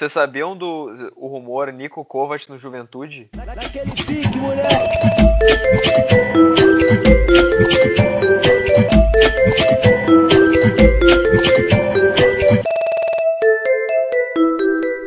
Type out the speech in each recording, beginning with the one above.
Vocês sabiam do o rumor Nico Kovac no Juventude? Naquele pique,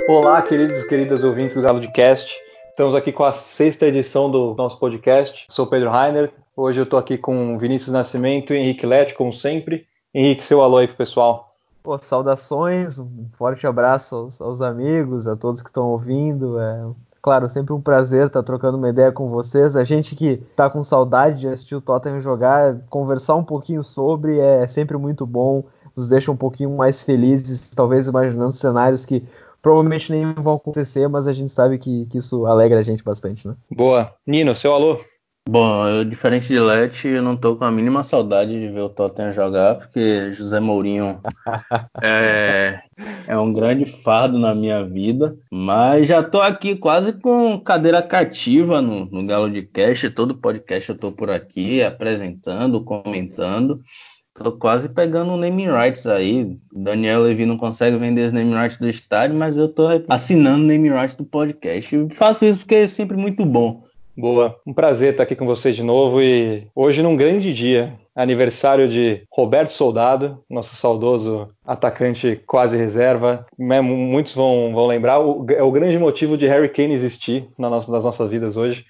Olá, queridos e queridas ouvintes do Galo de Cast. Estamos aqui com a sexta edição do nosso podcast. Sou Pedro Rainer. Hoje eu estou aqui com Vinícius Nascimento e Henrique Lete, como sempre. Henrique, seu alô aí pro pessoal. Pô, saudações, um forte abraço aos, aos amigos, a todos que estão ouvindo. É, claro, sempre um prazer estar trocando uma ideia com vocês. A gente que está com saudade de assistir o Tottenham jogar, conversar um pouquinho sobre é sempre muito bom, nos deixa um pouquinho mais felizes, talvez imaginando cenários que provavelmente nem vão acontecer, mas a gente sabe que, que isso alegra a gente bastante, né? Boa. Nino, seu alô? Bom, eu, diferente de Lete, eu não tô com a mínima saudade de ver o Tottenham jogar, porque José Mourinho é, é, um grande fardo na minha vida. Mas já tô aqui quase com cadeira cativa no, no Galo de Cash. Todo podcast eu tô por aqui apresentando, comentando. Tô quase pegando o naming rights aí. Daniel Levy não consegue vender os naming rights do estádio, mas eu tô assinando o naming rights do podcast. Faço isso porque é sempre muito bom. Boa, um prazer estar aqui com vocês de novo e hoje num grande dia, aniversário de Roberto Soldado, nosso saudoso atacante quase reserva. Né, muitos vão, vão lembrar, é o grande motivo de Harry Kane existir nas nossas vidas hoje.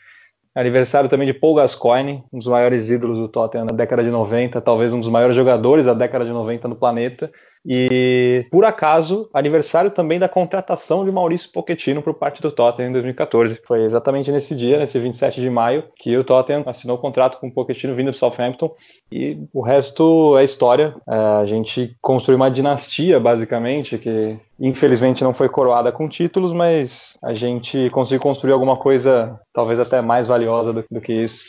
Aniversário também de Paul Gascoigne, um dos maiores ídolos do Tottenham na década de 90, talvez um dos maiores jogadores da década de 90 no planeta. E, por acaso, aniversário também da contratação de Maurício Pochettino por parte do Tottenham em 2014. Foi exatamente nesse dia, nesse 27 de maio, que o Tottenham assinou o contrato com o Pochettino vindo do Southampton. E o resto é história. É, a gente construiu uma dinastia, basicamente, que infelizmente não foi coroada com títulos, mas a gente conseguiu construir alguma coisa talvez até mais valiosa do, do que isso.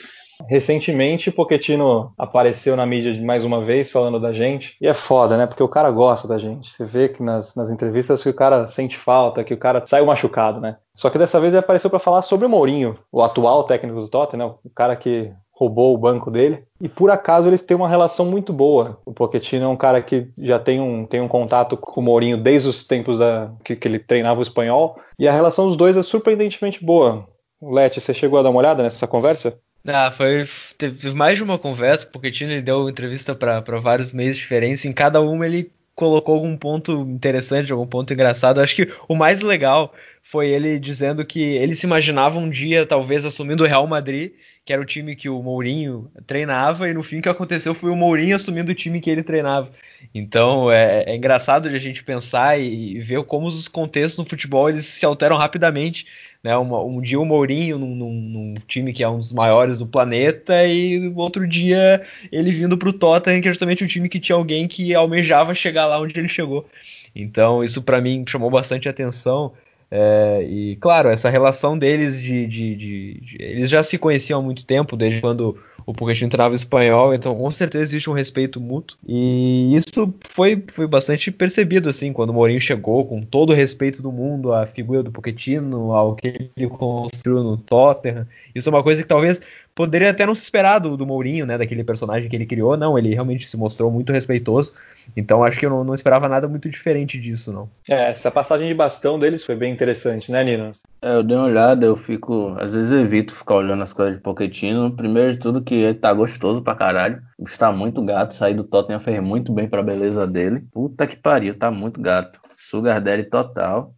Recentemente, Pochettino apareceu na mídia mais uma vez falando da gente. E é foda, né? Porque o cara gosta da gente. Você vê que nas, nas entrevistas que o cara sente falta, que o cara saiu machucado, né? Só que dessa vez ele apareceu para falar sobre o Mourinho, o atual técnico do Tottenham, o cara que roubou o banco dele. E por acaso eles têm uma relação muito boa. O Pochettino é um cara que já tem um, tem um contato com o Mourinho desde os tempos da, que, que ele treinava o espanhol. E a relação dos dois é surpreendentemente boa. Lete, você chegou a dar uma olhada nessa conversa? Ah, foi. Teve mais de uma conversa, porque Tino deu entrevista para vários meios diferentes. Em cada uma ele colocou algum ponto interessante, algum ponto engraçado. Acho que o mais legal foi ele dizendo que ele se imaginava um dia, talvez, assumindo o Real Madrid, que era o time que o Mourinho treinava, e no fim o que aconteceu foi o Mourinho assumindo o time que ele treinava. Então é, é engraçado de a gente pensar e, e ver como os contextos no futebol eles se alteram rapidamente. Né? Uma, um dia o Mourinho num, num, num, time que é um dos maiores do planeta e outro dia ele vindo para o Tottenham, que é justamente um time que tinha alguém que almejava chegar lá onde ele chegou. Então isso para mim chamou bastante atenção. É, e claro, essa relação deles de, de, de, de, Eles já se conheciam há muito tempo, desde quando o Pochettino treinava espanhol, então com certeza existe um respeito mútuo. E isso foi, foi bastante percebido, assim, quando o Mourinho chegou, com todo o respeito do mundo à figura do Pochettino, ao que ele construiu no Tottenham. Isso é uma coisa que talvez poderia até não se esperar do, do Mourinho, né, daquele personagem que ele criou. Não, ele realmente se mostrou muito respeitoso. Então acho que eu não, não esperava nada muito diferente disso, não. É, essa passagem de bastão deles foi bem interessante, né, Nino? É, eu dei uma olhada, eu fico. Às vezes evito ficar olhando as coisas de Pochettino. Primeiro de tudo, que ele tá gostoso pra caralho. Está muito gato. Sair do Tottenham fez muito bem pra beleza dele. Puta que pariu, tá muito gato. Sugar Daddy total.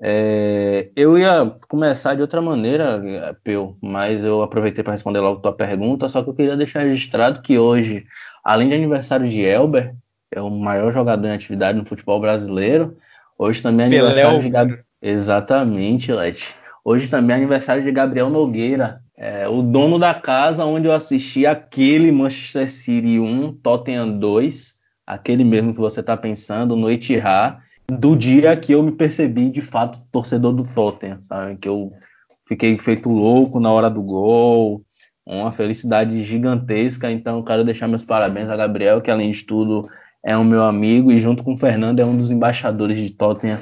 É, eu ia começar de outra maneira, Peu, mas eu aproveitei para responder logo tua pergunta. Só que eu queria deixar registrado que hoje, além de aniversário de Elber, é o maior jogador em atividade no futebol brasileiro. Hoje também é aniversário de Gabriel. Exatamente, Lete. Hoje também é aniversário de Gabriel Nogueira, é, o dono da casa onde eu assisti aquele Manchester City 1, Tottenham 2, aquele mesmo que você está pensando, no Etihad, do dia que eu me percebi de fato torcedor do Tottenham, sabe? Que eu fiquei feito louco na hora do gol, uma felicidade gigantesca. Então, quero deixar meus parabéns a Gabriel, que além de tudo é um meu amigo e junto com o Fernando é um dos embaixadores de Tottenham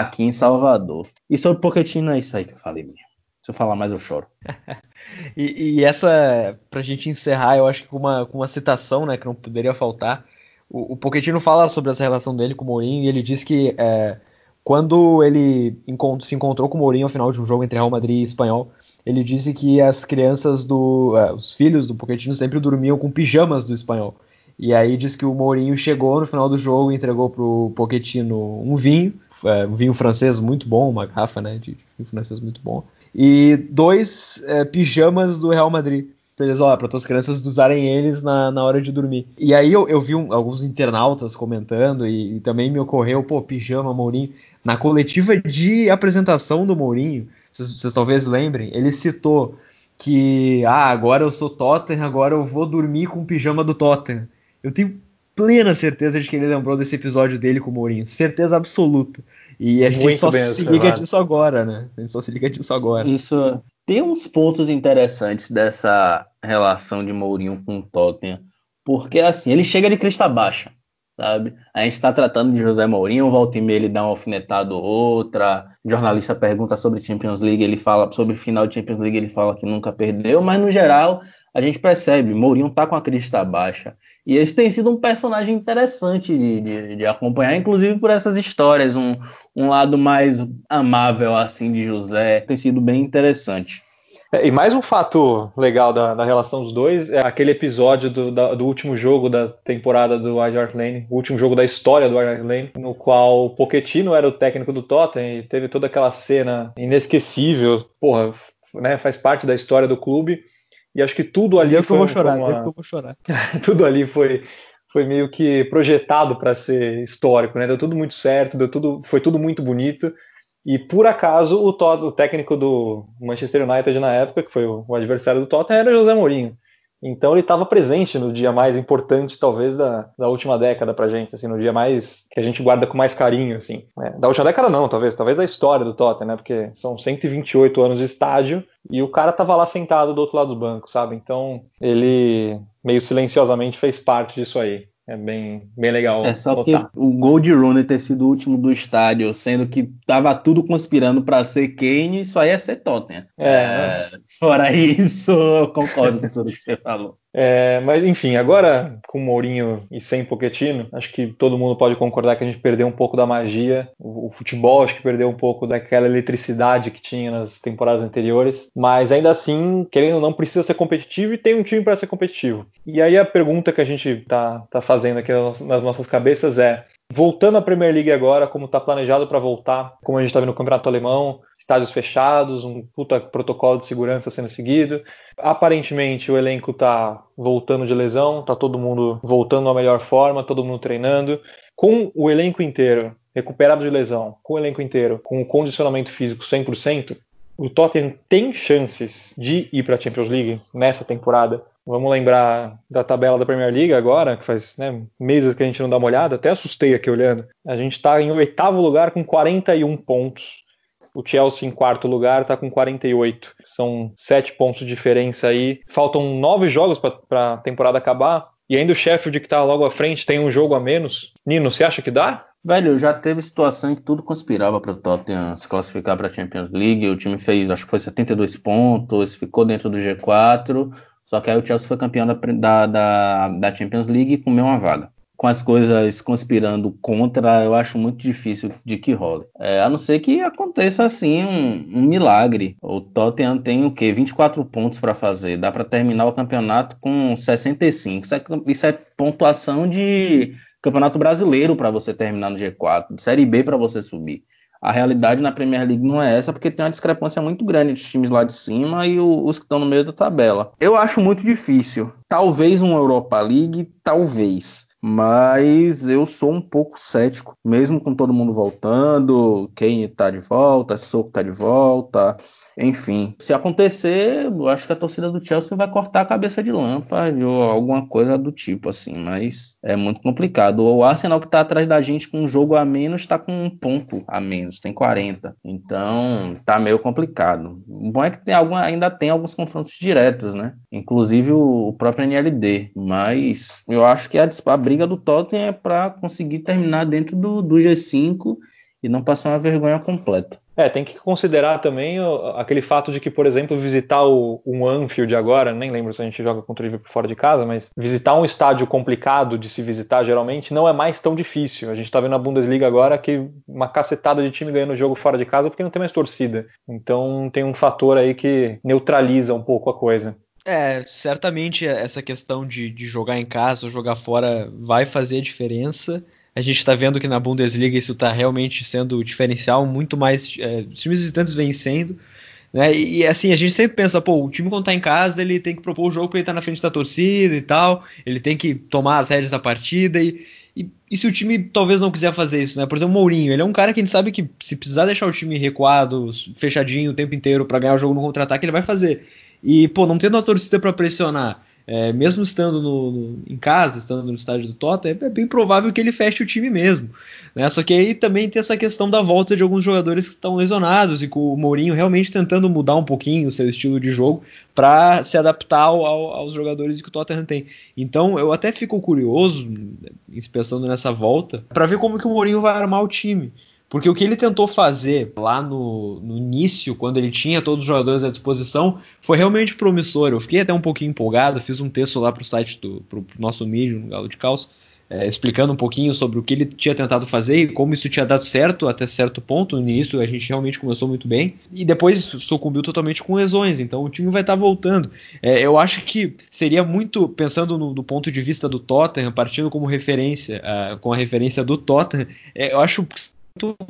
aqui em Salvador. E sobre Pochettino é isso aí que eu falei mesmo. Se eu falar mais, eu choro. e, e, essa, pra gente encerrar, eu acho que com uma, com uma citação, né, que não poderia faltar, o, o Pochettino fala sobre essa relação dele com o Mourinho e ele diz que é, quando ele se encontrou com o Mourinho ao final de um jogo entre Real Madrid e Espanhol, ele disse que as crianças do. Uh, os filhos do Pochettino sempre dormiam com pijamas do espanhol. E aí diz que o Mourinho chegou no final do jogo e entregou pro Pochettino um vinho, é, um vinho francês muito bom, uma garrafa né, de vinho francês muito bom, e dois é, pijamas do Real Madrid. Então eles, ó, para as crianças usarem eles na, na hora de dormir. E aí eu, eu vi um, alguns internautas comentando e, e, também me ocorreu, pô, pijama, Mourinho. Na coletiva de apresentação do Mourinho, vocês talvez lembrem, ele citou que, ah, agora eu sou Tottenham, agora eu vou dormir com o pijama do Tottenham. Eu tenho plena certeza de que ele lembrou desse episódio dele com o Mourinho. Certeza absoluta. E a gente Muito só se liga disso agora, né? A gente só se liga disso agora. Isso tem uns pontos interessantes dessa relação de Mourinho com o Tottenham. Porque assim, ele chega de crista baixa sabe? A gente está tratando de José Mourinho, volta e meia ele dá uma alfinetada ou outra, o jornalista pergunta sobre Champions League, ele fala sobre final de Champions League, ele fala que nunca perdeu, mas no geral a gente percebe, Mourinho tá com a crista baixa. E esse tem sido um personagem interessante de, de, de acompanhar, inclusive por essas histórias, um, um lado mais amável assim de José, tem sido bem interessante. É, e mais um fato legal da, da, relação dos dois é aquele episódio do, da, do último jogo da temporada do Hart Lane, o último jogo da história do Hart Lane, no qual o Pochettino era o técnico do Tottenham e teve toda aquela cena inesquecível, porra, né, faz parte da história do clube. E acho que tudo ali foi, eu vou chorar, uma... eu vou chorar. tudo ali foi foi meio que projetado para ser histórico, né? Deu tudo muito certo, deu tudo, foi tudo muito bonito. E por acaso o, Todd, o técnico do Manchester United na época, que foi o, o adversário do Tottenham, era José Mourinho. Então ele estava presente no dia mais importante, talvez, da, da última década pra gente, assim, no dia mais que a gente guarda com mais carinho, assim. É, da última década não, talvez, talvez da história do Tottenham, né? Porque são 128 anos de estádio e o cara tava lá sentado do outro lado do banco, sabe? Então ele meio silenciosamente fez parte disso aí. É bem, bem legal. É só o gol de Rooney ter sido o último do estádio, sendo que tava tudo conspirando para ser Kane, isso aí é ser Tottenham. É, é, fora isso, eu concordo com tudo que você falou. É, mas enfim, agora com Mourinho e sem Pochettino, acho que todo mundo pode concordar que a gente perdeu um pouco da magia. O, o, futebol acho que perdeu um pouco daquela eletricidade que tinha nas temporadas anteriores. Mas ainda assim, querendo ou não, precisa ser competitivo e tem um time para ser competitivo. E aí a pergunta que a gente tá, tá fazendo aqui nas nossas cabeças é: voltando à Premier League agora, como está planejado para voltar, como a gente está vendo no Campeonato Alemão, estádios fechados, um puta protocolo de segurança sendo seguido. Aparentemente o elenco está voltando de lesão, está todo mundo voltando à melhor forma, todo mundo treinando. Com o elenco inteiro recuperado de lesão, com o elenco inteiro, com o condicionamento físico 100%, o Tottenham tem chances de ir para a Champions League nessa temporada. Vamos lembrar da tabela da Premier League agora, que faz né, meses que a gente não dá uma olhada, até assustei aqui olhando. A gente está em oitavo lugar com 41 pontos. O Chelsea em quarto lugar está com 48. São sete pontos de diferença aí. Faltam nove jogos para a temporada acabar. E ainda o Sheffield, que está logo à frente, tem um jogo a menos. Nino, você acha que dá? Velho, já teve situação em que tudo conspirava para o Tottenham se classificar para a Champions League. O time fez, acho que foi 72 pontos, ficou dentro do G4. Só que aí o Chelsea foi campeão da, da, da, Champions League e comeu uma vaga com as coisas conspirando contra, eu acho muito difícil de que role. É, a não ser que aconteça assim um, um milagre. O Tottenham tem o quê? 24 pontos para fazer. Dá para terminar o campeonato com 65. Isso é, isso é pontuação de campeonato brasileiro para você terminar no G4, Série B para você subir. A realidade na Premier League não é essa, porque tem uma discrepância muito grande entre os times lá de cima e os que estão no meio da tabela. Eu acho muito difícil. Talvez uma Europa League, talvez. Mas eu sou um pouco cético, mesmo com todo mundo voltando, Kane tá de volta, Soco tá de volta, enfim. Se acontecer, eu acho que a torcida do Chelsea vai cortar a cabeça de Lampard ou alguma coisa do tipo assim, mas é muito complicado. O Arsenal que tá atrás da gente com um jogo a menos tá com um ponto a menos, tem 40. Então, tá meio complicado. O bom é que tem algum, ainda tem alguns confrontos diretos, né? Inclusive o próprio NLD, mas eu acho que a, a briga do Tottenham é para conseguir terminar dentro do, do G5 e não passar uma vergonha completa. É, tem que considerar também aquele fato de que, por exemplo, visitar o, um Anfield agora, nem lembro se a gente joga contra o Liverpool fora de casa, mas visitar um estádio complicado de se visitar geralmente não é mais tão difícil. A gente tá vendo a Bundesliga agora que uma cacetada de time ganhando o jogo fora de casa porque não tem mais torcida. Então tem um fator aí que neutraliza um pouco a coisa. É, certamente essa questão de, de jogar em casa ou jogar fora vai fazer a diferença. A gente está vendo que na Bundesliga isso está realmente sendo diferencial, muito mais é, os times visitantes vencendo. Né? E, assim, a gente sempre pensa, pô, o time quando tá em casa, ele tem que propor o jogo para ele estar tá na frente da torcida e tal, ele tem que tomar as rédeas da partida e, e, e, se o time talvez não quiser fazer isso, né? Por exemplo, o Mourinho, ele é um cara que a gente sabe que se precisar deixar o time recuado, fechadinho o tempo inteiro para ganhar o jogo no contra-ataque, ele vai fazer. E, pô, não tendo a torcida para pressionar é, mesmo estando no, no, em casa, estando no estádio do Tottenham, é bem provável que ele feche o time mesmo. Né? Só que aí também tem essa questão da volta de alguns jogadores que estão lesionados e com o Mourinho realmente tentando mudar um pouquinho o seu estilo de jogo para se adaptar ao, aos jogadores que o Tottenham tem. Então eu até fico curioso, pensando nessa volta, para ver como que o Mourinho vai armar o time. Porque o que ele tentou fazer lá no, no, início, quando ele tinha todos os jogadores à disposição, foi realmente promissor. Eu fiquei até um pouquinho empolgado, fiz um texto lá para o site do pro, pro nosso mídia, no Galo de Caos, é, explicando um pouquinho sobre o que ele tinha tentado fazer e como isso tinha dado certo até certo ponto. No início a gente realmente começou muito bem e depois sucumbiu totalmente com lesões. Então o time vai estar tá voltando. É, eu acho que seria muito, pensando no, do ponto de vista do Tottenham, partindo como referência, uh, com a referência do Tottenham, é, eu acho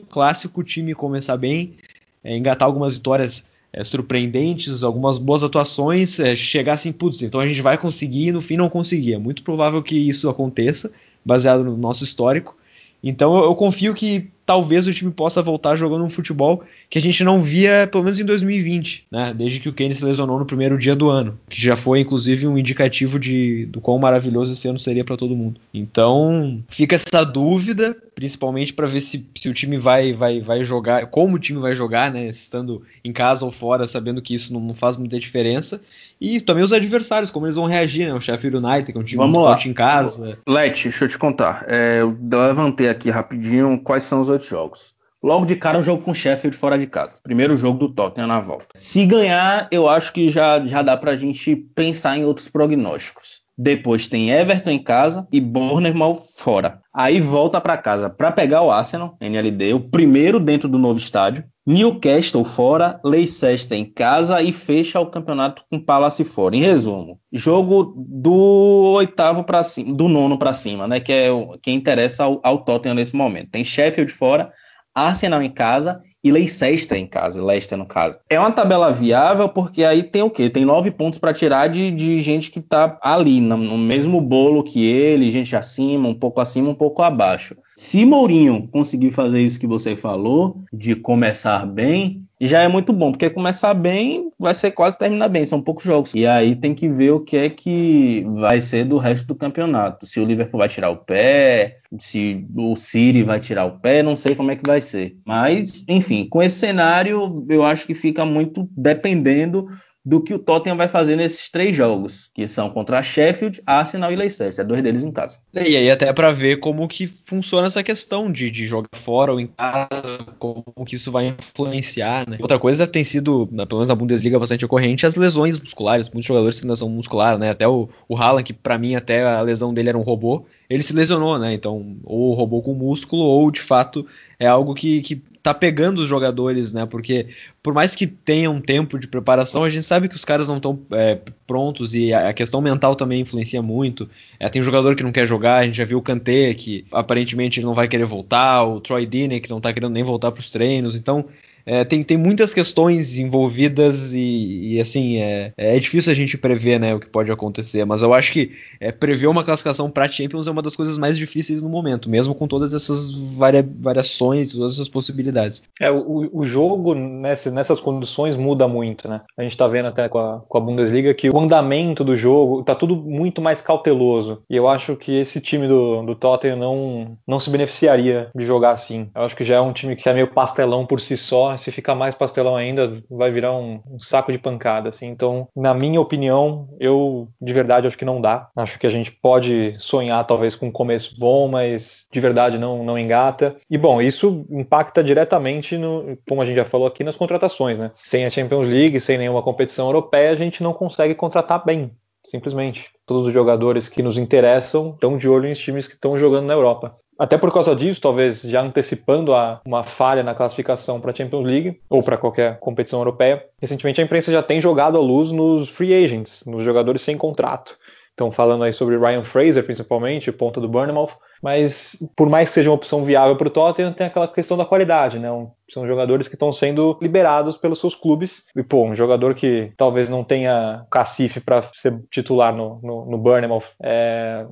clássico o time começar bem, é, engatar algumas vitórias é, surpreendentes, algumas boas atuações, é, chegar assim, putz, então a gente vai conseguir e no fim não conseguir. É muito provável que isso aconteça, baseado no nosso histórico. Então eu, eu, confio que talvez o time possa voltar jogando um futebol que a gente não via pelo menos em 2020, né? Desde que o Kane se lesionou no primeiro dia do ano, que já foi inclusive um indicativo de do quão maravilhoso esse ano seria para todo mundo. Então fica essa dúvida, principalmente para ver se, se o time vai, vai, vai jogar, como o time vai jogar, né? Estando em casa ou fora, sabendo que isso não, não faz muita diferença. E também os adversários, como eles vão reagir, né? O Sheffield United, que é um time Vamos muito lá. forte em casa. Let, deixa eu te contar. É, eu levantei aqui rapidinho quais são os outros jogos. Logo de cara, um jogo com o Sheffield fora de casa. Primeiro jogo do Tottenham na volta. Se ganhar, eu acho que já, já dá pra gente pensar em outros prognósticos. Depois tem Everton em casa e Bournemouth fora. Aí volta para casa para pegar o Arsenal, NLD, o primeiro dentro do novo estádio. Newcastle fora, Leicester em casa e fecha o campeonato com Palace fora. Em resumo, jogo do oitavo para cima, do nono para cima, né? Que é o que interessa ao, ao Tottenham nesse momento. Tem Sheffield fora, Arsenal em casa e Leicester em casa, Leicester no caso. É uma tabela viável porque aí tem o quê? Tem nove pontos para tirar de, de gente que tá ali, no, no, mesmo bolo que ele, gente acima, um pouco acima, um pouco abaixo. Se Mourinho conseguir fazer isso que você falou, de começar bem, já é muito bom, porque começar bem vai ser quase terminar bem, são poucos jogos. E aí tem que ver o que é que vai ser do resto do campeonato. Se o Liverpool vai tirar o pé, se o City vai tirar o pé, não sei como é que vai ser. Mas, enfim, com esse cenário, eu acho que fica muito dependendo do que o Tottenham vai fazer nesses três jogos, que são contra Sheffield, Arsenal e Leicester, dois deles em casa. E aí até para ver como que funciona essa questão de, de jogar fora ou em casa, como que isso vai influenciar, né? Outra coisa tem sido, pelo menos na Bundesliga bastante ocorrente, as lesões musculares, muitos jogadores têm lesão muscular, né? Até o, o Haaland, que para mim até a lesão dele era um robô, ele se lesionou, né? Então, ou roubou com músculo, ou de fato é algo que, que tá pegando os jogadores, né? Porque por mais que tenha um tempo de preparação, a gente sabe que os caras não estão é, prontos e a, questão mental também influencia muito. É, tem jogador que não quer jogar, a gente já viu o Kanté, que aparentemente ele não vai querer voltar, o Troy Deeney, que não tá querendo nem voltar para os treinos. Então, é, tem, tem muitas questões envolvidas e, e assim, é, é difícil a gente prever né, o que pode acontecer, mas eu acho que é, prever uma classificação para Champions é uma das coisas mais difíceis no momento, mesmo com todas essas varia, variações, todas essas possibilidades. É, o, o jogo nessa, nessas condições muda muito, né? A gente está vendo até com a, com a Bundesliga que o andamento do jogo tá tudo muito mais cauteloso, e eu acho que esse time do, do Tottenham não, não se beneficiaria de jogar assim. Eu acho que já é um time que é meio pastelão por si só, se ficar mais pastelão ainda, vai virar um, um, saco de pancada, assim. Então, na minha opinião, eu de verdade acho que não dá. Acho que a gente pode sonhar talvez com um começo bom, mas de verdade não, não engata. E bom, isso impacta diretamente no, como a gente já falou aqui, nas contratações, né? Sem a Champions League, sem nenhuma competição europeia, a gente não consegue contratar bem simplesmente. Todos os jogadores que nos interessam estão de olho em times que estão jogando na Europa. Até por causa disso, talvez já antecipando a, uma falha na classificação para a Champions League ou para qualquer competição europeia, recentemente a imprensa já tem jogado à luz nos free agents, nos jogadores sem contrato. Estão falando aí sobre Ryan Fraser, principalmente, ponta do Bournemouth, mas por mais que seja uma opção viável para o Tottenham, tem aquela questão da qualidade, né? São jogadores que estão sendo liberados pelos seus clubes. E, pô, um jogador que talvez não tenha cacife para ser titular no, no, no Bournemouth, é,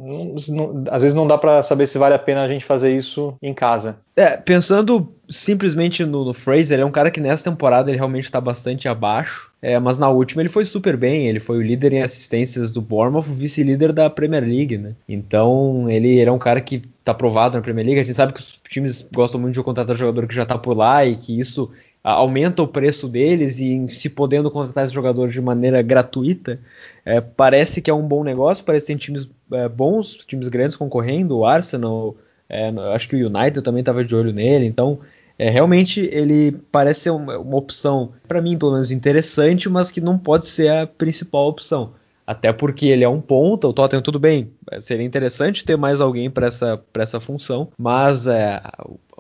às vezes não dá para saber se vale a pena a gente fazer isso em casa. É, pensando simplesmente no, no Fraser, ele é um cara que nessa temporada ele realmente está bastante abaixo. É, mas na última ele foi super bem, ele foi o líder em assistências do Bournemouth, vice-líder da Premier League, né? Então ele, ele é um cara que tá aprovado na Premier League. A gente sabe que os times gostam muito de contratar jogador que já tá por lá e que isso aumenta o preço deles e se podendo contratar esse jogador de maneira gratuita, é, parece que é um bom negócio, parece que tem times é, bons, times grandes concorrendo, o Arsenal, é, acho que o United também estava de olho nele, então é, realmente ele parece ser uma, uma opção, para mim pelo menos interessante, mas que não pode ser a principal opção. Até porque ele é um ponta, o Tottenham tudo bem, seria interessante ter mais alguém para essa, essa função, mas é,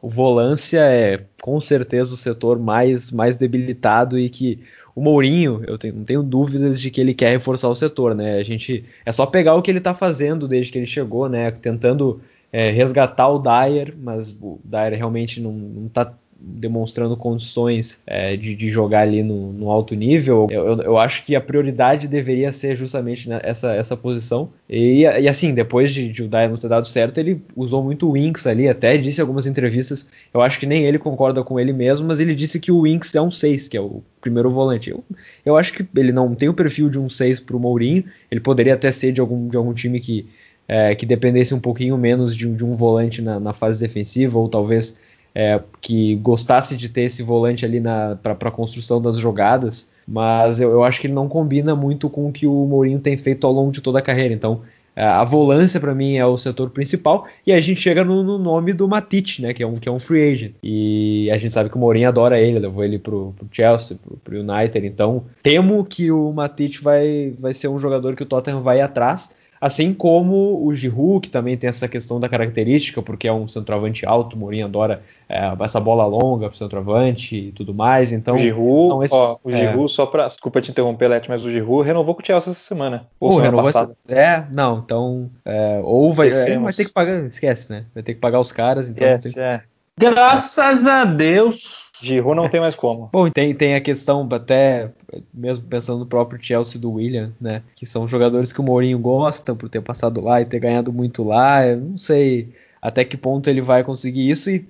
o volância é com certeza o setor mais, mais debilitado e que o Mourinho, eu tenho, não tenho dúvidas de que ele quer reforçar o setor, né? A gente é só pegar o que ele está fazendo desde que ele chegou, né? Tentando é, resgatar o Dyer, mas o Dyer realmente não está demonstrando condições é, de, de, jogar ali no, no alto nível, eu, eu, eu, acho que a prioridade deveria ser justamente né, essa, essa posição. E, e assim, depois de, de o não ter dado certo, ele usou muito o Winks ali, até disse em algumas entrevistas, eu acho que nem ele concorda com ele mesmo, mas ele disse que o Winks é um 6, que é o primeiro volante. Eu, eu acho que ele não tem o perfil de um 6 para o Mourinho, ele poderia até ser de algum, de algum time que, é, que dependesse um pouquinho menos de, de um volante na, na fase defensiva, ou talvez é, que gostasse de ter esse volante ali para a construção das jogadas, mas eu, eu, acho que ele não combina muito com o que o Mourinho tem feito ao longo de toda a carreira. Então, é, a volância para mim é o setor principal e a gente chega no, no, nome do Matich, né, que é um que é um free agent. E a gente sabe que o Mourinho adora ele, levou ele pro, pro Chelsea, pro, pro United. Então, temo que o Matich vai vai ser um jogador que o Tottenham vai atrás. Assim como o Giroud, que também tem essa questão da característica, porque é um centroavante alto, o Mourinho adora é, essa bola longa pro centroavante e tudo mais. Então, o Giroud, então esses, ó, o Giroud é... só para desculpa te interromper, Leti, mas o Giroud renovou com o Chelsea essa semana. Ou uh, renovou essa... É, não, então é, ou vai, é, vai ter que pagar, esquece, né? Vai ter que pagar os caras, então esquece, tem... é. Graças a Deus. Giroud não tem mais como. Bom, tem, tem a questão, até mesmo pensando no próprio Chelsea do William, né? Que são jogadores que o Mourinho gosta por ter passado lá e ter ganhado muito lá. Eu não sei até que ponto ele vai conseguir isso e,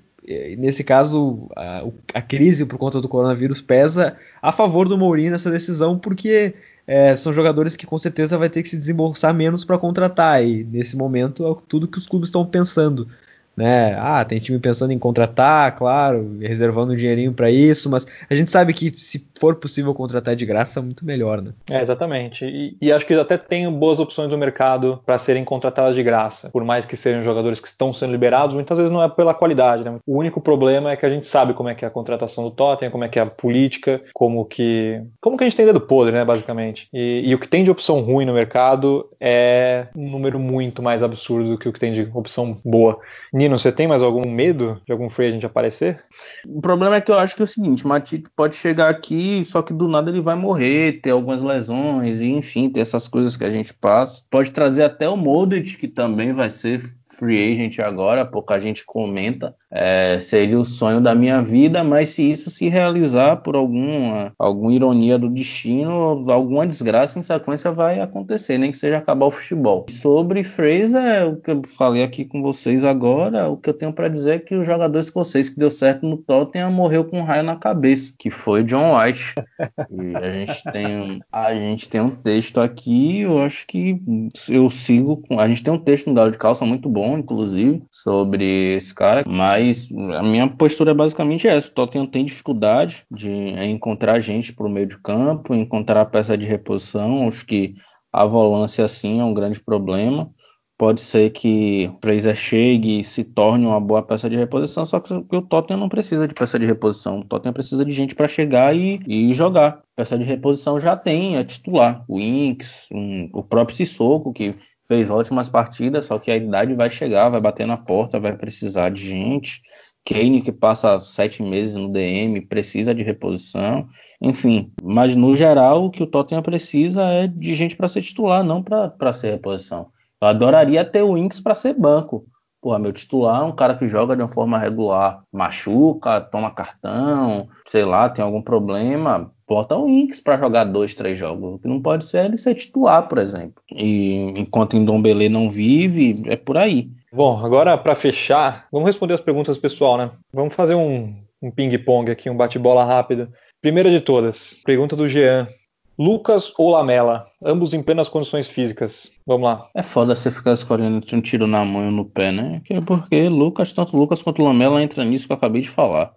nesse caso a, a, crise por conta do coronavírus pesa a favor do Mourinho nessa decisão porque é, são jogadores que com certeza vai ter que se desembolsar menos para contratar e nesse momento é tudo que os clubes estão pensando né? Ah, tem time pensando em contratar, claro, reservando um dinheirinho para isso, mas a gente sabe que se for possível contratar de graça, muito melhor, né? É, exatamente. E, e acho que até tem boas opções no mercado para serem contratadas de graça, por mais que sejam jogadores que estão sendo liberados, muitas vezes não é pela qualidade, né? O único problema é que a gente sabe como é que é a contratação do Tottenham, como é que é a política, como que como que a gente tem dedo podre, né, basicamente. E, e o que tem de opção ruim no mercado é um número muito mais absurdo do que o que tem de opção boa. Nino, você tem mais algum medo de algum free agent aparecer? O problema é que eu acho que é o seguinte, o Matito pode chegar aqui, só que do nada ele vai morrer, ter algumas lesões, e enfim, ter essas coisas que a gente passa. Pode trazer até o Modric, que também vai ser free agent agora, pouca gente comenta, é, seria o sonho da minha vida, mas se isso se realizar por alguma, alguma ironia do destino, alguma desgraça em sequência vai acontecer, nem que seja acabar o futebol. Sobre Fraser, o que eu falei aqui com vocês agora, o que eu tenho para dizer é que o jogador escocês que deu certo no Tottenham morreu com um raio na cabeça, que foi John White. e a gente tem, a gente tem um texto aqui, eu acho que eu sigo com, a gente tem um texto no Galo de Calça muito bom bom, inclusive, sobre esse cara, mas a minha postura é basicamente essa. O Tottenham tem dificuldade de encontrar gente para o meio de campo, encontrar peça de reposição. Acho que a volância, sim, é um grande problema. Pode ser que o Fraser chegue e se torne uma boa peça de reposição, só que o Tottenham não precisa de peça de reposição. O Tottenham precisa de gente para chegar e, e, jogar. Peça de reposição já tem, é titular. O Inks, um, o próprio Sissoko, que fez ótimas partidas, só que a idade vai chegar, vai bater na porta, vai precisar de gente. Kane, que passa sete meses no DM, precisa de reposição. Enfim, mas no geral, o que o Tottenham precisa é de gente para ser titular, não para ser reposição. Eu adoraria ter o Inks para ser banco. Porra, meu titular é um cara que joga de uma forma regular, machuca, toma cartão, sei lá, tem algum problema, bota o Inks para jogar dois, três jogos. O que não pode ser ele ser titular, por exemplo. E enquanto Ndombele não vive, é por aí. Bom, agora para fechar, vamos responder as perguntas pessoal, né? Vamos fazer um, um ping-pong aqui, um bate-bola rápido. Primeira de todas, pergunta do Jean. Lucas ou Lamela, ambos em plenas condições físicas. Vamos lá. É foda você ficar escolhendo um tiro na mão e no pé, né? É porque Lucas, tanto Lucas quanto Lamela entra nisso que eu acabei de falar.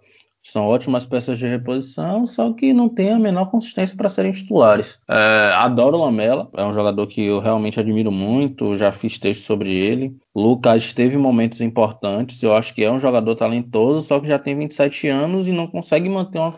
São ótimas peças de reposição, só que não tem a menor consistência para serem titulares. É, adoro Lamela, é um jogador que eu realmente admiro muito, já fiz texto sobre ele. Lucas teve momentos importantes, eu acho que é um jogador talentoso, só que já tem 27 anos e não consegue manter uma,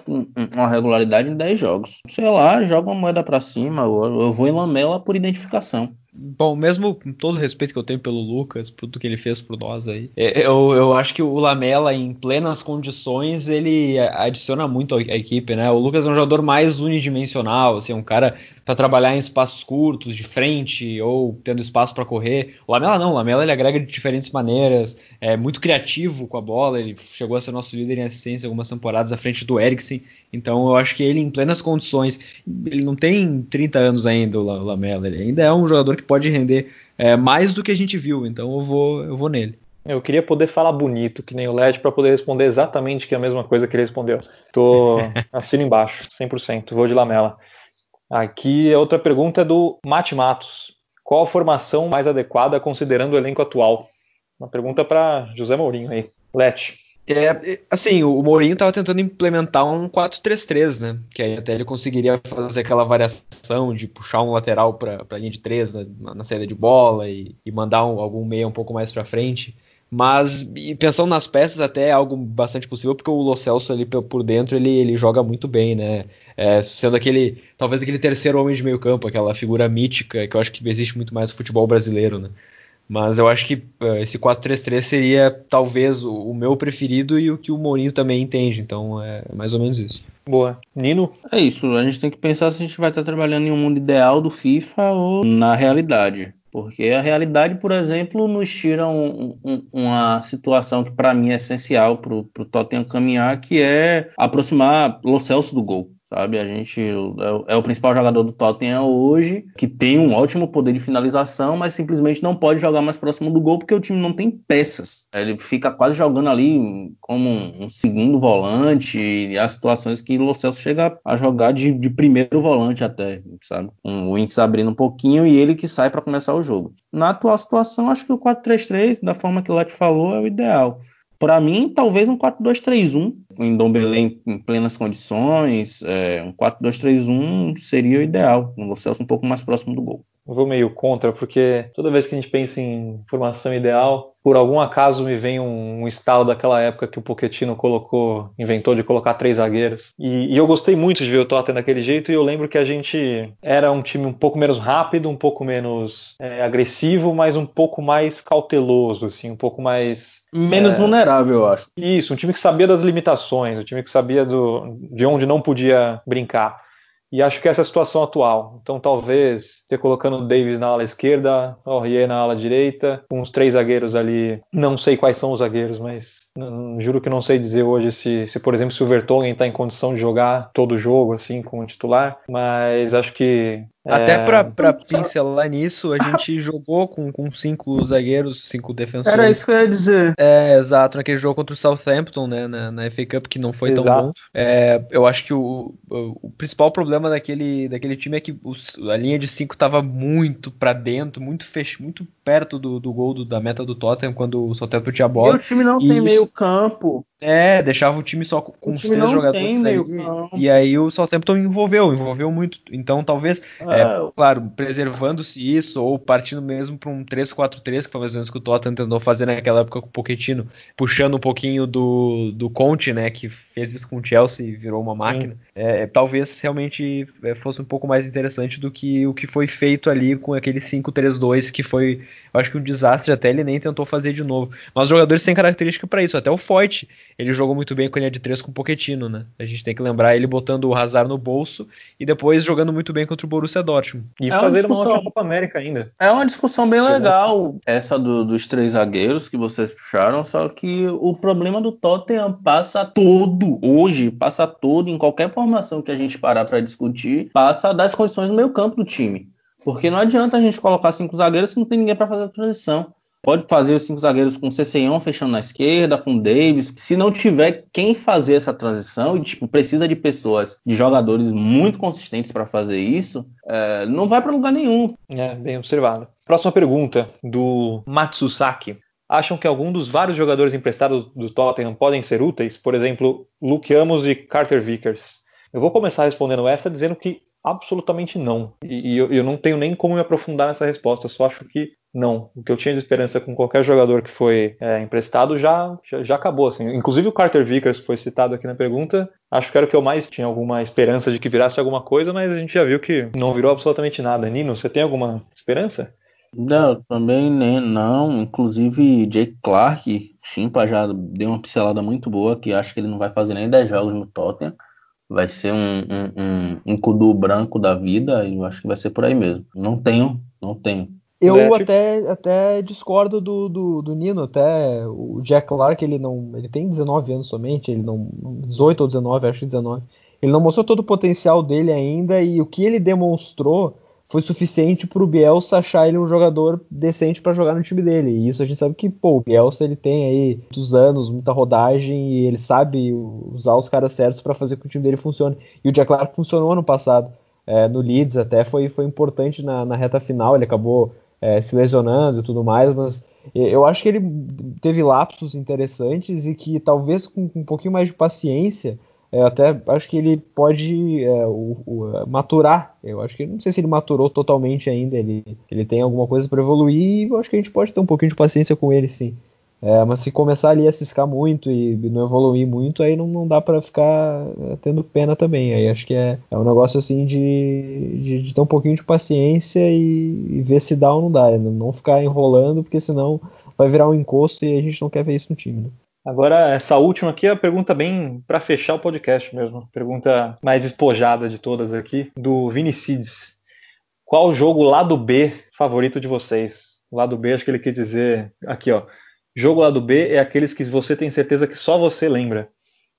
uma regularidade em 10 jogos. Sei lá, joga uma moeda para cima, eu, eu vou em Lamela por identificação. Bom, mesmo com todo o respeito que eu tenho pelo Lucas, por tudo que ele fez por nós aí, é, eu, eu acho que o Lamela, em plenas condições, ele adiciona muito à equipe, né? O Lucas é um jogador mais unidimensional, assim, um cara para trabalhar em espaços curtos, de frente, ou tendo espaço para correr. O Lamela não, o Lamela ele agrega de diferentes maneiras, é muito criativo com a bola, ele chegou a ser nosso líder em assistência algumas temporadas à frente do Eriksen, então eu acho que ele em plenas condições, ele não tem 30 anos ainda, o Lamela, ele ainda é um jogador que pode render é, mais do que a gente viu, então eu vou, eu vou nele. Eu queria poder falar bonito, que nem o LED, para poder responder exatamente que é a mesma coisa que ele respondeu. Tô assino embaixo, 100%, vou de lamela. Aqui a outra pergunta é do Mate Matos. Qual a formação mais adequada considerando o elenco atual? Uma pergunta para José Mourinho aí. Lete. É, assim, o Mourinho estava tentando implementar um 4-3-3, né? Que aí até ele conseguiria fazer aquela variação de puxar um lateral para a linha de 3 na, na, saída de bola e, e mandar um, algum meia um pouco mais para frente. Mas pensando nas peças, até é algo bastante possível, porque o Lo Celso ali por dentro ele, ele joga muito bem, né? É, sendo aquele, talvez aquele terceiro homem de meio campo, aquela figura mítica que eu acho que existe muito mais no futebol brasileiro, né? Mas eu acho que uh, esse 4-3-3 seria talvez o, o, meu preferido e o que o Mourinho também entende. Então é mais ou menos isso. Boa. Nino? É isso. A gente tem que pensar se a gente vai estar trabalhando em um mundo ideal do FIFA ou na realidade. Porque a realidade, por exemplo, nos tira um, um, uma situação que para mim é essencial para o Tottenham caminhar, que é aproximar Lo Celso do gol sabe? A gente é, é, o principal jogador do Tottenham hoje, que tem um ótimo poder de finalização, mas simplesmente não pode jogar mais próximo do gol porque o time não tem peças. Ele fica quase jogando ali como um, um segundo volante, e há situações que o Lo Celso chega a jogar de, de primeiro volante até, sabe? Um, o Inks abrindo um pouquinho e ele que sai para começar o jogo. Na atual situação, acho que o 4-3-3, da forma que o Leti falou, é o ideal. Para mim, talvez um 4-2-3-1, em Dom Belém em plenas condições, é, um 4-2-3-1 seria o ideal, com o Celso um pouco mais próximo do gol. Vou meio contra, porque toda vez que a gente pensa em formação ideal, por algum acaso me vem um, um estalo daquela época que o Pochettino colocou, inventou de colocar três zagueiros. E, e, eu gostei muito de ver o Tottenham daquele jeito, e eu lembro que a gente era um time um pouco menos rápido, um pouco menos é, agressivo, mas um pouco mais cauteloso, assim, um pouco mais menos é, vulnerável, eu acho. Isso, um time que sabia das limitações, um time que sabia do, de onde não podia brincar. E acho que essa é a situação atual. Então, talvez você colocando o Davis na ala esquerda, o Aurier na ala direita, os três zagueiros ali. Não sei quais são os zagueiros, mas juro que não sei dizer hoje se, se por exemplo, se o Vertonghen está em condição de jogar todo o jogo assim como titular, mas acho que até é... pra, pra pincelar nisso, a gente jogou com, com cinco zagueiros, cinco defensores. Era isso que eu ia dizer. É, exato, naquele jogo contra o Southampton, né, na, na FA Cup, que não foi exato. tão bom. É, eu acho que o, o, o, principal problema daquele, daquele time é que os, a linha de cinco tava muito para dentro, muito fech, muito perto do, do gol do, da meta do Tottenham quando o Southampton tinha a bola. E o time não e tem isso... meio campo. É, deixava o time só com os três jogadores aí, e aí o Southampton envolveu, envolveu muito. Então talvez, é, é claro, preservando-se isso ou partindo mesmo para um 3-4-3, que foi mais ou menos que o Tottenham tentou fazer naquela época com o Pochettino, puxando um pouquinho do, do Conte, né, que fez isso com o Chelsea e virou uma máquina. É, talvez realmente é, fosse um pouco mais interessante do que o que foi feito ali com aquele 5-3-2 que foi, eu acho que um desastre até ele nem tentou fazer de novo. Mas os jogadores têm característica para isso, até o Foyt ele jogou muito bem com a linha de três com o Pochettino, né? A gente tem que lembrar ele botando o Hazard no bolso e depois jogando muito bem contra o Borussia Dortmund. E é fazer uma, ótima Copa América ainda. É uma discussão bem legal essa do, dos três zagueiros que vocês puxaram, só que o problema do Tottenham passa todo, hoje, passa todo, em qualquer formação que a gente parar para discutir, passa das condições do meio campo do time. Porque não adianta a gente colocar cinco zagueiros se não tem ninguém para fazer a transição. Pode fazer os cinco zagueiros com o fechando na esquerda, com Davis. Se não tiver quem fazer essa transição, e tipo, precisa de pessoas, de jogadores muito consistentes para fazer isso, é, não vai para lugar nenhum. É, bem observado. Próxima pergunta, do Matsusaki. Acham que algum dos vários jogadores emprestados do Tottenham podem ser úteis? Por exemplo, Luke Amos e Carter Vickers. Eu vou começar respondendo essa dizendo que absolutamente não. E, e eu, eu, não tenho nem como me aprofundar nessa resposta, só acho que não. O que eu tinha de esperança com qualquer jogador que foi é, emprestado já, já, já, acabou. Assim. Inclusive o Carter Vickers foi citado aqui na pergunta. Acho que era o que eu mais tinha alguma esperança de que virasse alguma coisa, mas a gente já viu que não virou absolutamente nada. Nino, você tem alguma esperança? Não, também nem, não. Inclusive, Jake Clark, Chimpa já deu uma pincelada muito boa, que acho que ele não vai fazer nem 10 jogos no Tottenham. Vai ser um, um, um, um branco da vida, e eu acho que vai ser por aí mesmo. Não tenho, não tenho. Eu né? até, até discordo do, do, do, Nino, até o Jack Clark, ele não. Ele tem 19 anos somente, ele não. 18 ou 19, acho que 19. Ele não mostrou todo o potencial dele ainda e o que ele demonstrou foi suficiente para o Bielsa achar ele um jogador decente para jogar no time dele. E isso a gente sabe que, pô, o Bielsa ele tem aí muitos anos, muita rodagem e ele sabe usar os caras certos para fazer com que o time dele funcione. E o Jack Clark funcionou ano passado. É, no Leeds até foi, foi importante na, na reta final, ele acabou é, se lesionando e tudo mais, mas eu acho que ele teve lapsos interessantes e que talvez com, com um pouquinho mais de paciência, é, até acho que ele pode é, o, o, maturar. Eu acho que não sei se ele maturou totalmente ainda, ele, ele tem alguma coisa para evoluir e eu acho que a gente pode ter um pouquinho de paciência com ele, sim. É, mas se começar ali a ciscar muito e não evoluir muito, aí não, não dá para ficar é, tendo pena também. Aí acho que é, é um negócio assim de, de, de ter um pouquinho de paciência e, e, ver se dá ou não dá. Não, não ficar enrolando, porque senão vai virar um encosto e a gente não quer ver isso no time. Né? Agora, essa última aqui é a pergunta bem para fechar o podcast mesmo. Pergunta mais espojada de todas aqui, do Vinicides. Qual o jogo lado B favorito de vocês? Lado B, acho que ele quis dizer aqui, ó. Jogo lado B é aqueles que você tem certeza que só você lembra.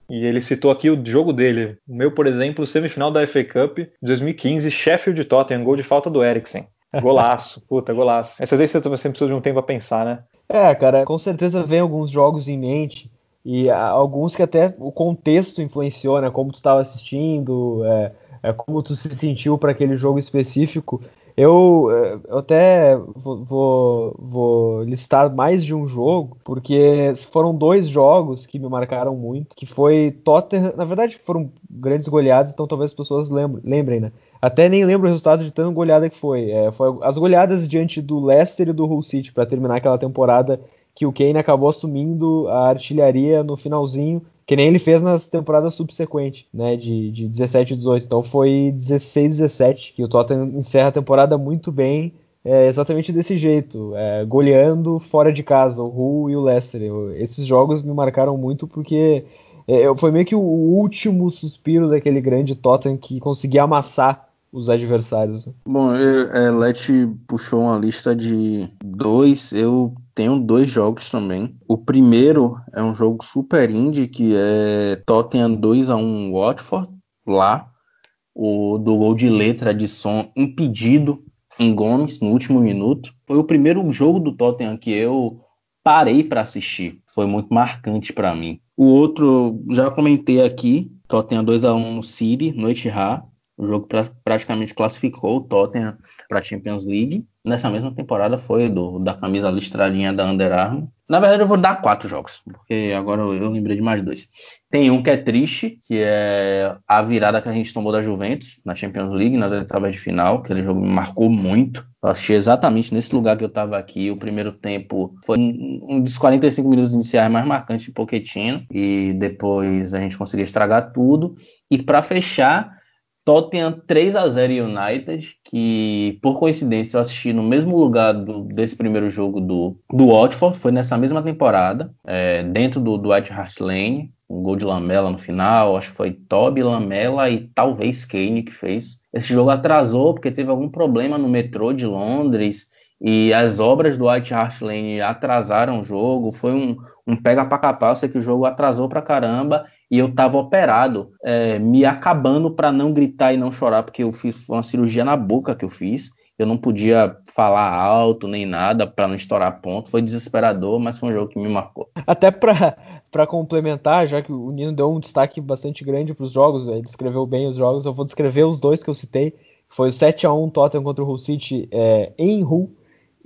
E ele citou aqui o jogo dele. O meu, por exemplo, semifinal da FA Cup 2015, Sheffield Tottenham, gol de falta do Eriksen. Golaço, puta, golaço. Essas vezes você sempre precisa de um tempo pra pensar, né? É, cara, com certeza vem alguns jogos em mente. E alguns que até o contexto influenciou, né? Como tu estava assistindo, é, é, como tu se sentiu para aquele jogo específico. Eu, eh, eu até vou, vou, listar mais de um jogo, porque foram dois jogos que me marcaram muito, que foi Tottenham, na verdade foram grandes goleadas, então talvez as pessoas lembrem, lembrem né? Até nem lembro o resultado de tão goleada que foi. É, foi as goleadas diante do Leicester e do Hull City para terminar aquela temporada que o Kane acabou assumindo a artilharia no finalzinho que nem ele fez nas temporadas subsequentes, né, de, de 17 e 18. Então foi 16 e 17 que o Tottenham encerra a temporada muito bem, é, exatamente desse jeito, é, goleando fora de casa, o Hull e o Leicester. Eu, esses jogos me marcaram muito porque é, foi meio que o último suspiro daquele grande Tottenham que conseguia amassar os adversários. Né? Bom, é, Let puxou uma lista de dois, eu tenho dois jogos também. O primeiro é um jogo super indie, que é Tottenham 2 a 1 Watford, lá. O do gol de letra de som impedido em Gomes no último minuto. Foi o primeiro jogo do Tottenham que eu parei para assistir. Foi muito marcante para mim. O outro, já comentei aqui, Tottenham 2 a 1 no City, Noite Ra. O jogo pra, praticamente classificou o Tottenham para a Champions League. Nessa mesma temporada foi do, da camisa listradinha da Under Armour. Na verdade, eu vou dar quatro jogos, porque agora eu lembrei de mais dois. Tem um que é triste, que é a virada que a gente tomou da Juventus na Champions League, nas oitavas de final. Aquele jogo me marcou muito. Eu assisti exatamente nesse lugar que eu estava aqui. O primeiro tempo foi um dos 45 minutos iniciais mais marcantes de Pochettino. E depois a gente conseguiu estragar tudo. E para fechar, Tottenham 3 a 0 United, que por coincidência eu assisti no mesmo lugar do, desse primeiro jogo do, do Watford, foi nessa mesma temporada, é, dentro do, do White Hart Lane, um gol de Lamela no final, acho que foi Toby Lamela e talvez Kane que fez. Esse jogo atrasou porque teve algum problema no metrô de Londres e as obras do White Hart Lane atrasaram o jogo, foi um, um pega pra capau, sei que o jogo atrasou pra caramba e eu tava operado, é, me acabando para não gritar e não chorar, porque eu fiz uma cirurgia na boca que eu fiz. Eu não podia falar alto nem nada para não estourar ponto. Foi desesperador, mas foi um jogo que me marcou. Até para complementar, já que o Nino deu um destaque bastante grande para os jogos, ele descreveu bem os jogos, eu vou descrever os dois que eu citei. Foi o 7 a 1 Tottenham contra o Hull City é, em Hull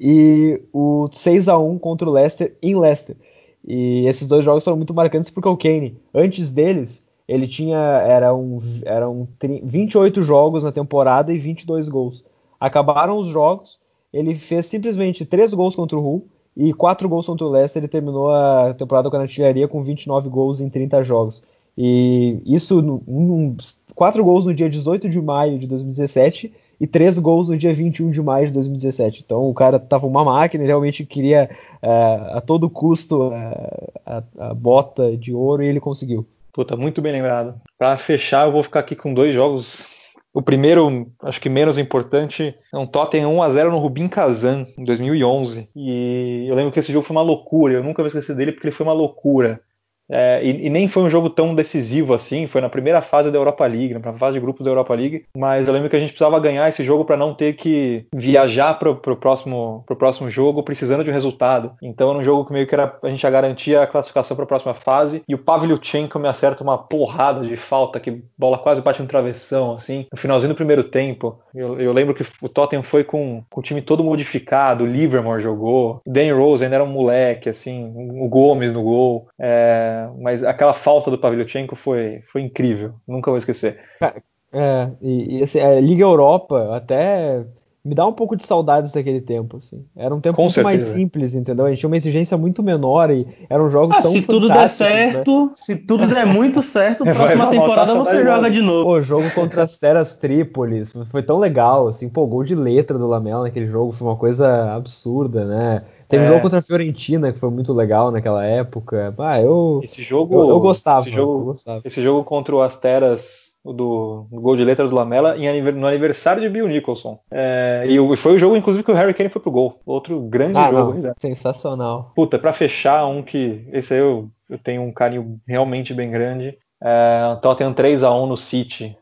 e o 6 a 1 contra o Leicester em Leicester. E esses dois jogos foram muito marcantes porque o Kane, antes deles, ele tinha eram, eram 28 jogos na temporada e 22 gols. Acabaram os jogos, ele fez simplesmente 3 gols contra o Hull e 4 gols contra o Leicester. Ele terminou a temporada com a artilharia com 29 gols em 30 jogos. E isso, um, 4 gols no dia 18 de maio de 2017 e três gols no dia 21 de maio de 2017. Então o cara tava uma máquina, ele realmente queria uh, a todo custo uh, a, a, bota de ouro e ele conseguiu. Puta, muito bem lembrado. Para fechar, eu vou ficar aqui com dois jogos. O primeiro, acho que menos importante, é um Tottenham 1 a 0 no Rubin Kazan em 2011. E eu lembro que esse jogo foi uma loucura. Eu nunca vou esquecer dele porque ele foi uma loucura. É, e, e, nem foi um jogo tão decisivo assim, foi na primeira fase da Europa League, na fase de grupo da Europa League, mas eu lembro que a gente precisava ganhar esse jogo para não ter que viajar pro, pro, próximo, pro próximo jogo precisando de um resultado. Então era um jogo que meio que era, a gente já garantia a classificação para a próxima fase, e o Pavlyuchenko me acerta uma porrada de falta, que bola quase bate no travessão, assim, no finalzinho do primeiro tempo. Eu, eu lembro que o Tottenham foi com, com, o time todo modificado, o Livermore jogou, o Danny Rose ainda era um moleque, assim, o Gomes no gol. É, mas aquela falta do Pavlyuchenko foi, foi incrível, nunca vou esquecer. É, e, e assim, a Liga Europa até me dá um pouco de saudades daquele tempo, assim. Era um tempo Com muito certeza. mais simples, entendeu? A gente tinha uma exigência muito menor e eram jogos ah, tão se tudo der né? certo, né? se tudo der muito certo, próxima temporada você joga de novo. O jogo contra as Teras Trípolis foi tão legal, assim, pô, gol de letra do Lamela naquele jogo foi uma coisa absurda, né? Teve é. um jogo contra a Fiorentina que foi muito legal naquela época. Ah, eu, esse jogo, eu, eu gostava, esse jogo, eu gostava. Esse jogo contra o Asteras, do, do, gol de letra do Lamela, em, no aniversário de Bill Nicholson. É, e foi o jogo, inclusive, que o Harry Kane foi pro gol. Outro grande ah, jogo. Não, sensacional. Puta, pra fechar, um que. Esse aí eu, eu tenho um carinho realmente bem grande. É, Tottenham 3x1 no City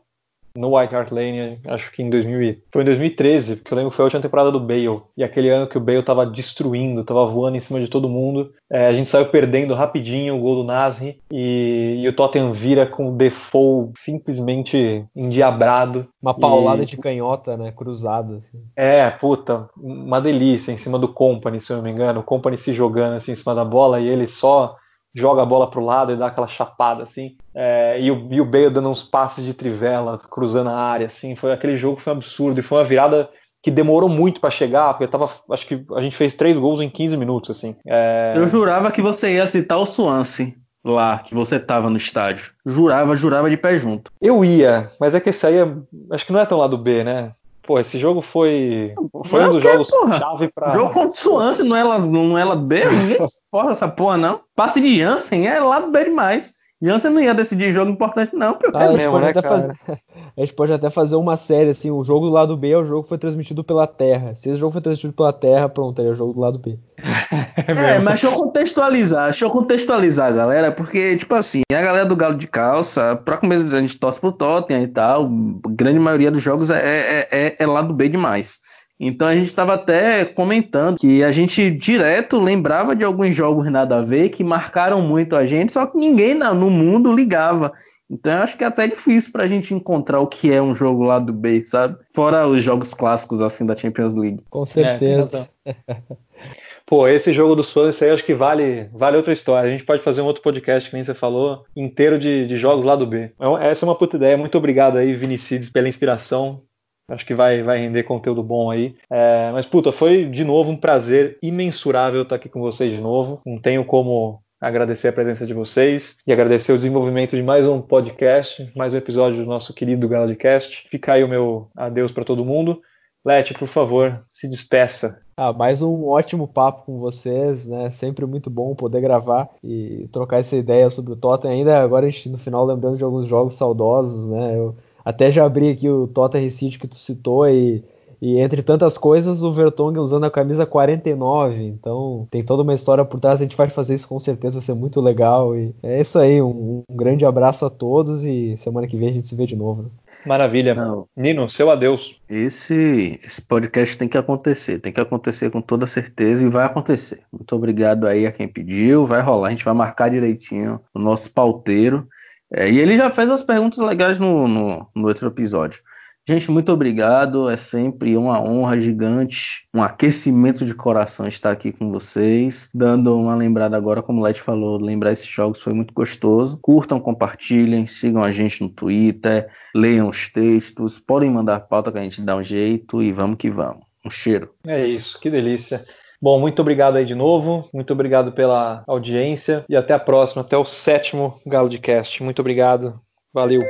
no White Hart Lane, acho que em 2000, foi em 2013, porque eu lembro que foi a última temporada do Bale, e aquele ano que o Bale tava destruindo, tava voando em cima de todo mundo, é, a gente saiu perdendo rapidinho o gol do Nasri, e, e o Tottenham vira com o Defoe simplesmente endiabrado. Uma paulada e... de canhota, né, cruzada. Assim. É, puta, uma delícia em cima do Company, se eu não me engano, o Company se jogando assim em cima da bola, e ele só joga a bola pro lado e dá aquela chapada, assim. É, e, o, e o Bale dando uns passes de trivela, cruzando a área, assim. Foi aquele jogo foi um absurdo e foi uma virada que demorou muito para chegar, porque tava, acho que a gente fez três gols em 15 minutos, assim. É... Eu jurava que você ia citar o Swansea lá, que você tava no estádio. Jurava, jurava de pé junto. Eu ia, mas é que esse aí, é, acho que não é tão lado B, né? Pô, esse jogo foi, foi um dos jogos porra? chave pra. Jogo contra o Swansea não é não é lá B? Ninguém porra essa porra, não. Passe de Jansen é lá B demais. Jansen não ia decidir jogo importante, não, porque ah, é mesmo, né, cara? Fazer... A gente pode até fazer uma série assim, o jogo do lado B é o jogo que foi transmitido pela Terra. Se esse jogo foi transmitido pela Terra, pronto, aí é o jogo do lado B. é, mas deixa eu contextualizar, deixa eu contextualizar, galera, porque, tipo assim, a galera do Galo de Calça, pra começo a gente torce pro Tottenham e tal, a grande maioria dos jogos é, é, é, é lado B demais. Então a gente estava até comentando que a gente direto lembrava de alguns jogos nada a ver que marcaram muito a gente, só que ninguém no mundo ligava. Então eu acho que é até difícil para a gente encontrar o que é um jogo lá do B, sabe? Fora os jogos clássicos assim da Champions League. Com certeza. É, Pô, esse jogo do isso aí acho que vale, vale outra história. A gente pode fazer um outro podcast, que nem você falou, inteiro de, de jogos lá do B. É essa é uma puta ideia. Muito obrigado aí, Vinicius, pela inspiração. Acho que vai, vai render conteúdo bom aí. É, mas, puta, foi de novo um prazer imensurável estar aqui com vocês de novo. Não tenho como agradecer a presença de vocês e agradecer o desenvolvimento de mais um podcast, mais um episódio do nosso querido Galadcast. Fica aí o meu adeus para todo mundo. Leti, por favor, se despeça. Ah, mais um ótimo papo com vocês, né? Sempre muito bom poder gravar e trocar essa ideia sobre o Tottenham. Ainda agora a gente no final lembrando de alguns jogos saudosos, né? Eu até já abri aqui o Tottenham City que tu citou e, e entre tantas coisas o Vertonghen usando a camisa 49, então tem toda uma história por trás, a gente vai fazer isso com certeza, vai ser muito legal e é isso aí, um, um grande abraço a todos e semana que vem a gente se vê de novo. Né? Maravilha. Não. Nino, seu adeus. Esse, esse podcast tem que acontecer, tem que acontecer com toda certeza e vai acontecer. Muito obrigado aí a quem pediu, vai rolar, a gente vai marcar direitinho o nosso pauteiro. É, e ele já fez umas perguntas legais no, no, no, outro episódio. Gente, muito obrigado. É sempre uma honra gigante, um aquecimento de coração estar aqui com vocês. Dando uma lembrada agora, como o Led falou, lembrar esses jogos foi muito gostoso. Curtam, compartilhem, sigam a gente no Twitter, leiam os textos, podem mandar pauta que a gente dá um jeito e vamos que vamos. Um cheiro. É isso, que delícia. Bom, muito obrigado aí de novo, muito obrigado pela audiência e até a próxima, até o sétimo Galo de Cast. Muito obrigado, valeu.